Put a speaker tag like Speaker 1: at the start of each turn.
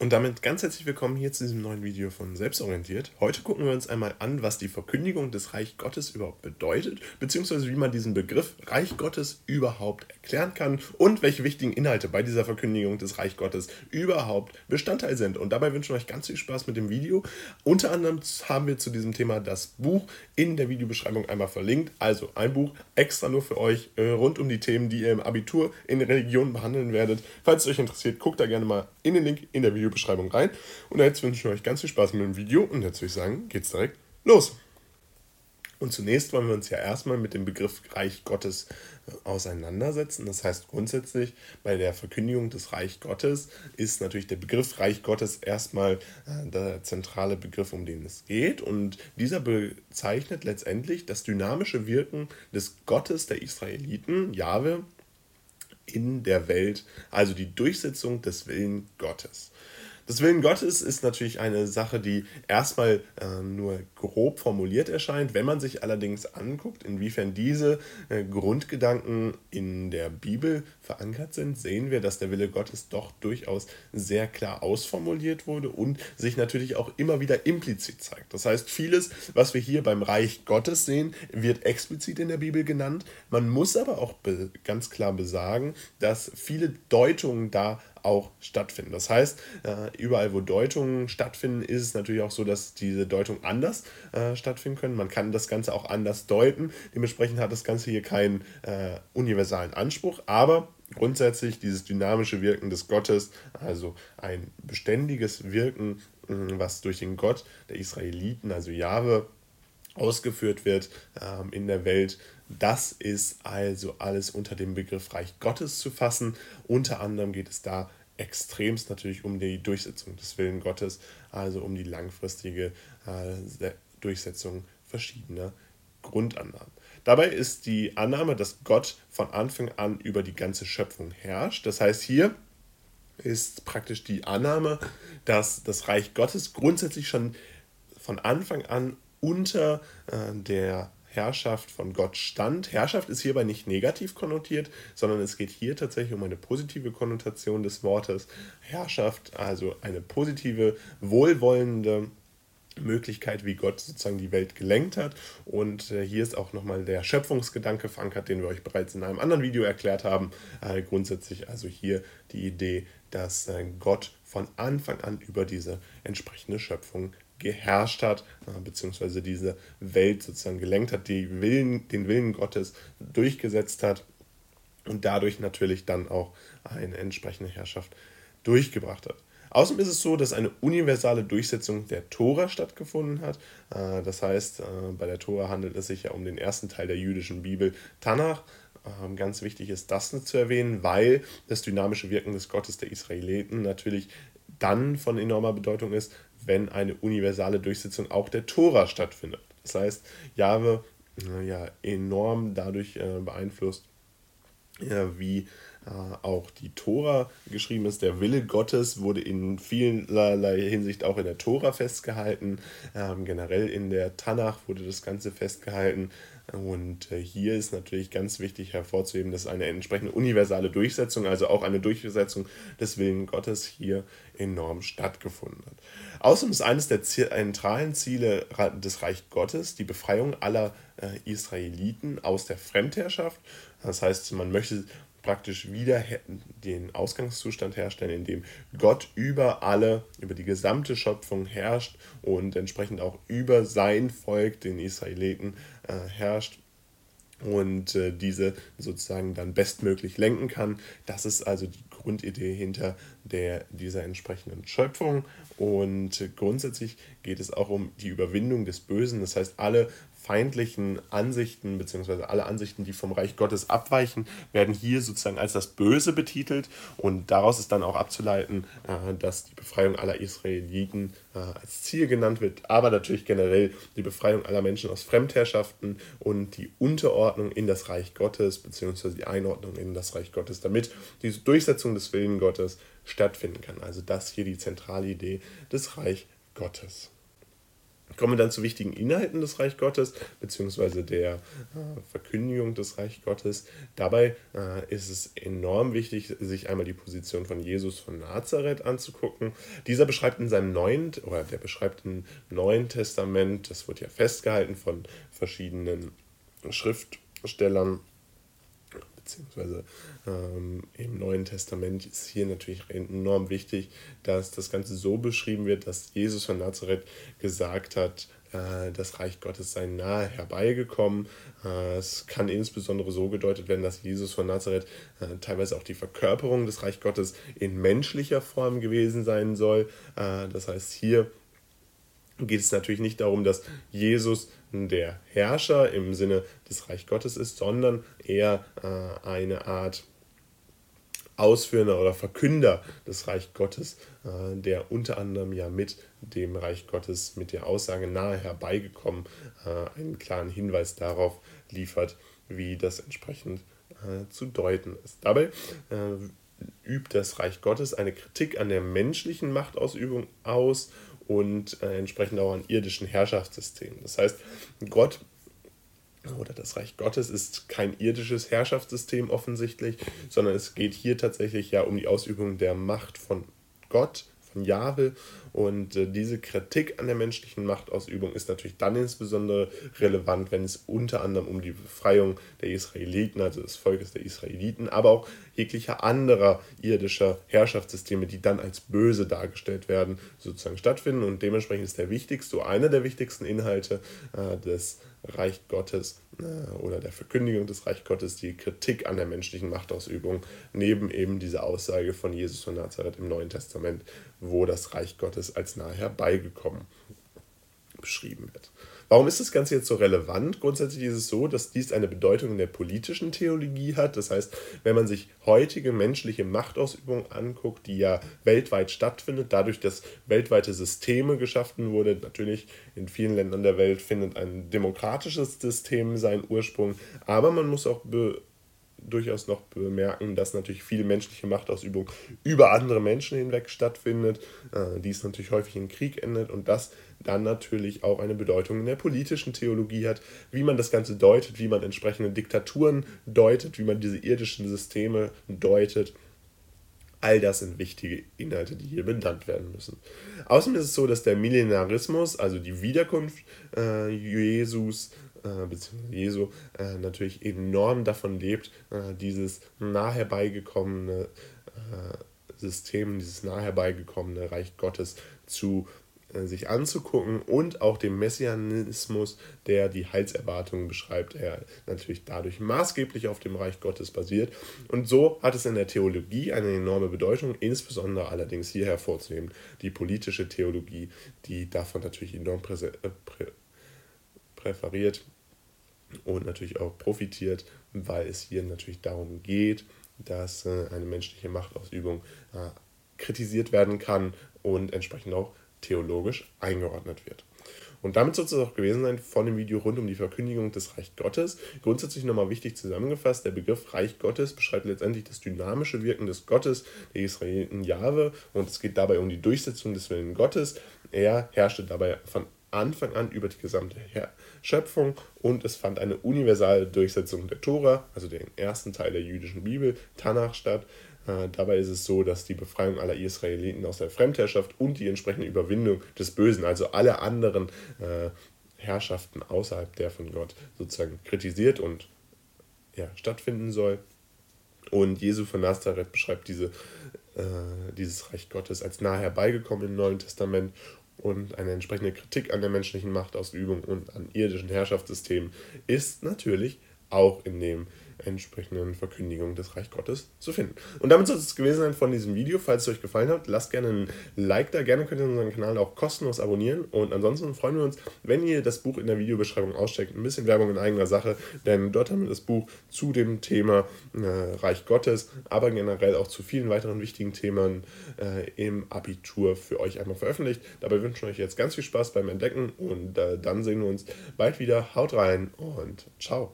Speaker 1: Und damit ganz herzlich willkommen hier zu diesem neuen Video von Selbstorientiert. Heute gucken wir uns einmal an, was die Verkündigung des Reich Gottes überhaupt bedeutet, beziehungsweise wie man diesen Begriff Reich Gottes überhaupt erklären kann und welche wichtigen Inhalte bei dieser Verkündigung des Reich Gottes überhaupt Bestandteil sind. Und dabei wünschen wir euch ganz viel Spaß mit dem Video. Unter anderem haben wir zu diesem Thema das Buch in der Videobeschreibung einmal verlinkt. Also ein Buch extra nur für euch äh, rund um die Themen, die ihr im Abitur in Religion behandeln werdet. Falls es euch interessiert, guckt da gerne mal in den Link in der Videobeschreibung rein. Und jetzt wünsche ich euch ganz viel Spaß mit dem Video und jetzt würde ich sagen, geht's direkt los. Und zunächst wollen wir uns ja erstmal mit dem Begriff Reich Gottes äh, auseinandersetzen. Das heißt grundsätzlich bei der Verkündigung des Reich Gottes ist natürlich der Begriff Reich Gottes erstmal äh, der zentrale Begriff, um den es geht. Und dieser bezeichnet letztendlich das dynamische Wirken des Gottes der Israeliten, Jahwe, in der Welt, also die Durchsetzung des Willen Gottes. Das Willen Gottes ist natürlich eine Sache, die erstmal äh, nur grob formuliert erscheint. Wenn man sich allerdings anguckt, inwiefern diese äh, Grundgedanken in der Bibel verankert sind, sehen wir, dass der Wille Gottes doch durchaus sehr klar ausformuliert wurde und sich natürlich auch immer wieder implizit zeigt. Das heißt, vieles, was wir hier beim Reich Gottes sehen, wird explizit in der Bibel genannt. Man muss aber auch ganz klar besagen, dass viele Deutungen da auch stattfinden. Das heißt, äh, überall, wo Deutungen stattfinden, ist es natürlich auch so, dass diese Deutungen anders äh, stattfinden können. Man kann das Ganze auch anders deuten. Dementsprechend hat das Ganze hier keinen äh, universalen Anspruch, aber grundsätzlich dieses dynamische Wirken des Gottes, also ein beständiges Wirken, was durch den Gott der Israeliten, also Jahwe, ausgeführt wird ähm, in der Welt. Das ist also alles unter dem Begriff Reich Gottes zu fassen. Unter anderem geht es da extremst natürlich um die Durchsetzung des Willen Gottes, also um die langfristige äh, Durchsetzung verschiedener Grundannahmen. Dabei ist die Annahme, dass Gott von Anfang an über die ganze Schöpfung herrscht. Das heißt, hier ist praktisch die Annahme, dass das Reich Gottes grundsätzlich schon von Anfang an unter äh, der Herrschaft von Gott stand. Herrschaft ist hierbei nicht negativ konnotiert, sondern es geht hier tatsächlich um eine positive Konnotation des Wortes Herrschaft, also eine positive, wohlwollende Möglichkeit, wie Gott sozusagen die Welt gelenkt hat. Und äh, hier ist auch nochmal der Schöpfungsgedanke verankert, den wir euch bereits in einem anderen Video erklärt haben. Äh, grundsätzlich also hier die Idee, dass äh, Gott von Anfang an über diese entsprechende Schöpfung geherrscht hat, äh, beziehungsweise diese Welt sozusagen gelenkt hat, die Willen, den Willen Gottes durchgesetzt hat und dadurch natürlich dann auch eine entsprechende Herrschaft durchgebracht hat. Außerdem ist es so, dass eine universale Durchsetzung der Tora stattgefunden hat. Äh, das heißt, äh, bei der Tora handelt es sich ja um den ersten Teil der jüdischen Bibel, Tanach. Ähm, ganz wichtig ist das zu erwähnen, weil das dynamische Wirken des Gottes der Israeliten natürlich dann von enormer Bedeutung ist, wenn eine universale Durchsetzung auch der Tora stattfindet. Das heißt, Jahwe ja, enorm dadurch äh, beeinflusst, ja, wie äh, auch die Tora geschrieben ist. Der Wille Gottes wurde in vielerlei Hinsicht auch in der Tora festgehalten. Ähm, generell in der Tanach wurde das Ganze festgehalten. Und äh, hier ist natürlich ganz wichtig hervorzuheben, dass eine entsprechende universale Durchsetzung, also auch eine Durchsetzung des Willen Gottes hier enorm stattgefunden hat. Außerdem ist eines der zentralen Ziele des Reich Gottes die Befreiung aller äh, Israeliten aus der Fremdherrschaft. Das heißt, man möchte praktisch wieder den Ausgangszustand herstellen, in dem Gott über alle, über die gesamte Schöpfung herrscht und entsprechend auch über sein Volk, den Israeliten, äh, herrscht und äh, diese sozusagen dann bestmöglich lenken kann. Das ist also die Grundidee hinter der, dieser entsprechenden Schöpfung. Und grundsätzlich geht es auch um die Überwindung des Bösen. Das heißt, alle feindlichen Ansichten, beziehungsweise alle Ansichten, die vom Reich Gottes abweichen, werden hier sozusagen als das Böse betitelt. Und daraus ist dann auch abzuleiten, äh, dass die Befreiung aller Israeliten äh, als Ziel genannt wird, aber natürlich generell die Befreiung aller Menschen aus Fremdherrschaften und die Unterordnung in das Reich Gottes, beziehungsweise die Einordnung in das Reich Gottes, damit die Durchsetzung des Willens Gottes stattfinden kann. Also das hier die zentrale Idee des Reich Gottes. Kommen wir dann zu wichtigen Inhalten des Reich Gottes, beziehungsweise der äh, Verkündigung des Reich Gottes. Dabei äh, ist es enorm wichtig, sich einmal die Position von Jesus von Nazareth anzugucken. Dieser beschreibt in seinem neuen, oder der beschreibt im Neuen Testament, das wird ja festgehalten von verschiedenen Schriftstellern, beziehungsweise ähm, im Neuen Testament ist hier natürlich enorm wichtig, dass das Ganze so beschrieben wird, dass Jesus von Nazareth gesagt hat, äh, das Reich Gottes sei nahe herbeigekommen. Äh, es kann insbesondere so gedeutet werden, dass Jesus von Nazareth äh, teilweise auch die Verkörperung des Reich Gottes in menschlicher Form gewesen sein soll. Das heißt, hier geht es natürlich nicht darum, dass Jesus der Herrscher im Sinne des Reich Gottes ist, sondern eher äh, eine Art Ausführender oder Verkünder des Reich Gottes, äh, der unter anderem ja mit dem Reich Gottes, mit der Aussage nahe herbeigekommen, äh, einen klaren Hinweis darauf liefert, wie das entsprechend äh, zu deuten ist. Dabei äh, übt das Reich Gottes eine Kritik an der menschlichen Machtausübung aus und äh, entsprechend auch an irdischen Herrschaftssystemen. Das heißt, Gott oder das Reich Gottes ist kein irdisches Herrschaftssystem offensichtlich, sondern es geht hier tatsächlich ja um die Ausübung der Macht von Gott, von Jahwe. Und äh, diese Kritik an der menschlichen Machtausübung ist natürlich dann insbesondere relevant, wenn es unter anderem um die Befreiung der Israeliten, also des Volkes der Israeliten, aber auch jeglicher anderer irdischer Herrschaftssysteme, die dann als böse dargestellt werden, sozusagen stattfinden. Und dementsprechend ist der wichtigste, einer der wichtigsten Inhalte äh, des Reich Gottes äh, oder der Verkündigung des Reich Gottes die Kritik an der menschlichen Machtausübung, neben eben dieser Aussage von Jesus von Nazareth im Neuen Testament, wo das Reich Gottes als nahe herbeigekommen beschrieben wird. Warum ist das Ganze jetzt so relevant? Grundsätzlich ist es so, dass dies eine Bedeutung in der politischen Theologie hat. Das heißt, wenn man sich heutige menschliche Machtausübung anguckt, die ja weltweit stattfindet, dadurch, dass weltweite Systeme geschaffen wurden, natürlich in vielen Ländern der Welt findet ein demokratisches System seinen Ursprung, aber man muss auch durchaus noch bemerken, dass natürlich viel menschliche Machtausübung über andere Menschen hinweg stattfindet, äh, dies natürlich häufig in Krieg endet und das dann natürlich auch eine Bedeutung in der politischen Theologie hat, wie man das Ganze deutet, wie man entsprechende Diktaturen deutet, wie man diese irdischen Systeme deutet. All das sind wichtige Inhalte, die hier benannt werden müssen. Außerdem ist es so, dass der Millenarismus, also die Wiederkunft äh, Jesus, äh, beziehungsweise Jesu, äh, natürlich enorm davon lebt, äh, dieses nah herbeigekommene äh, System, dieses nah herbeigekommene Reich Gottes zu sich anzugucken und auch dem Messianismus, der die Heilserwartungen beschreibt, der natürlich dadurch maßgeblich auf dem Reich Gottes basiert. Und so hat es in der Theologie eine enorme Bedeutung, insbesondere allerdings hier hervorzuheben die politische Theologie, die davon natürlich enorm prä prä präferiert und natürlich auch profitiert, weil es hier natürlich darum geht, dass äh, eine menschliche Machtausübung äh, kritisiert werden kann und entsprechend auch theologisch eingeordnet wird. Und damit soll es auch gewesen sein von dem Video rund um die Verkündigung des Reich Gottes. Grundsätzlich nochmal wichtig zusammengefasst, der Begriff Reich Gottes beschreibt letztendlich das dynamische Wirken des Gottes, der Israeliten Jahwe, und es geht dabei um die Durchsetzung des Willen Gottes. Er herrschte dabei von Anfang an über die gesamte Schöpfung und es fand eine universale Durchsetzung der Tora, also den ersten Teil der jüdischen Bibel, Tanach statt. Äh, dabei ist es so, dass die Befreiung aller Israeliten aus der Fremdherrschaft und die entsprechende Überwindung des Bösen, also alle anderen äh, Herrschaften außerhalb der von Gott sozusagen kritisiert und ja, stattfinden soll. Und Jesu von Nazareth beschreibt diese, äh, dieses Reich Gottes als nah herbeigekommen im Neuen Testament und eine entsprechende Kritik an der menschlichen Machtausübung und an irdischen Herrschaftssystemen ist natürlich auch in dem entsprechenden Verkündigung des Reich Gottes zu finden. Und damit soll es gewesen sein von diesem Video. Falls es euch gefallen hat, lasst gerne ein Like da. Gerne könnt ihr unseren Kanal auch kostenlos abonnieren. Und ansonsten freuen wir uns, wenn ihr das Buch in der Videobeschreibung auscheckt. Ein bisschen Werbung in eigener Sache, denn dort haben wir das Buch zu dem Thema äh, Reich Gottes, aber generell auch zu vielen weiteren wichtigen Themen äh, im Abitur für euch einmal veröffentlicht. Dabei wünschen wir euch jetzt ganz viel Spaß beim Entdecken und äh, dann sehen wir uns bald wieder. Haut rein und ciao.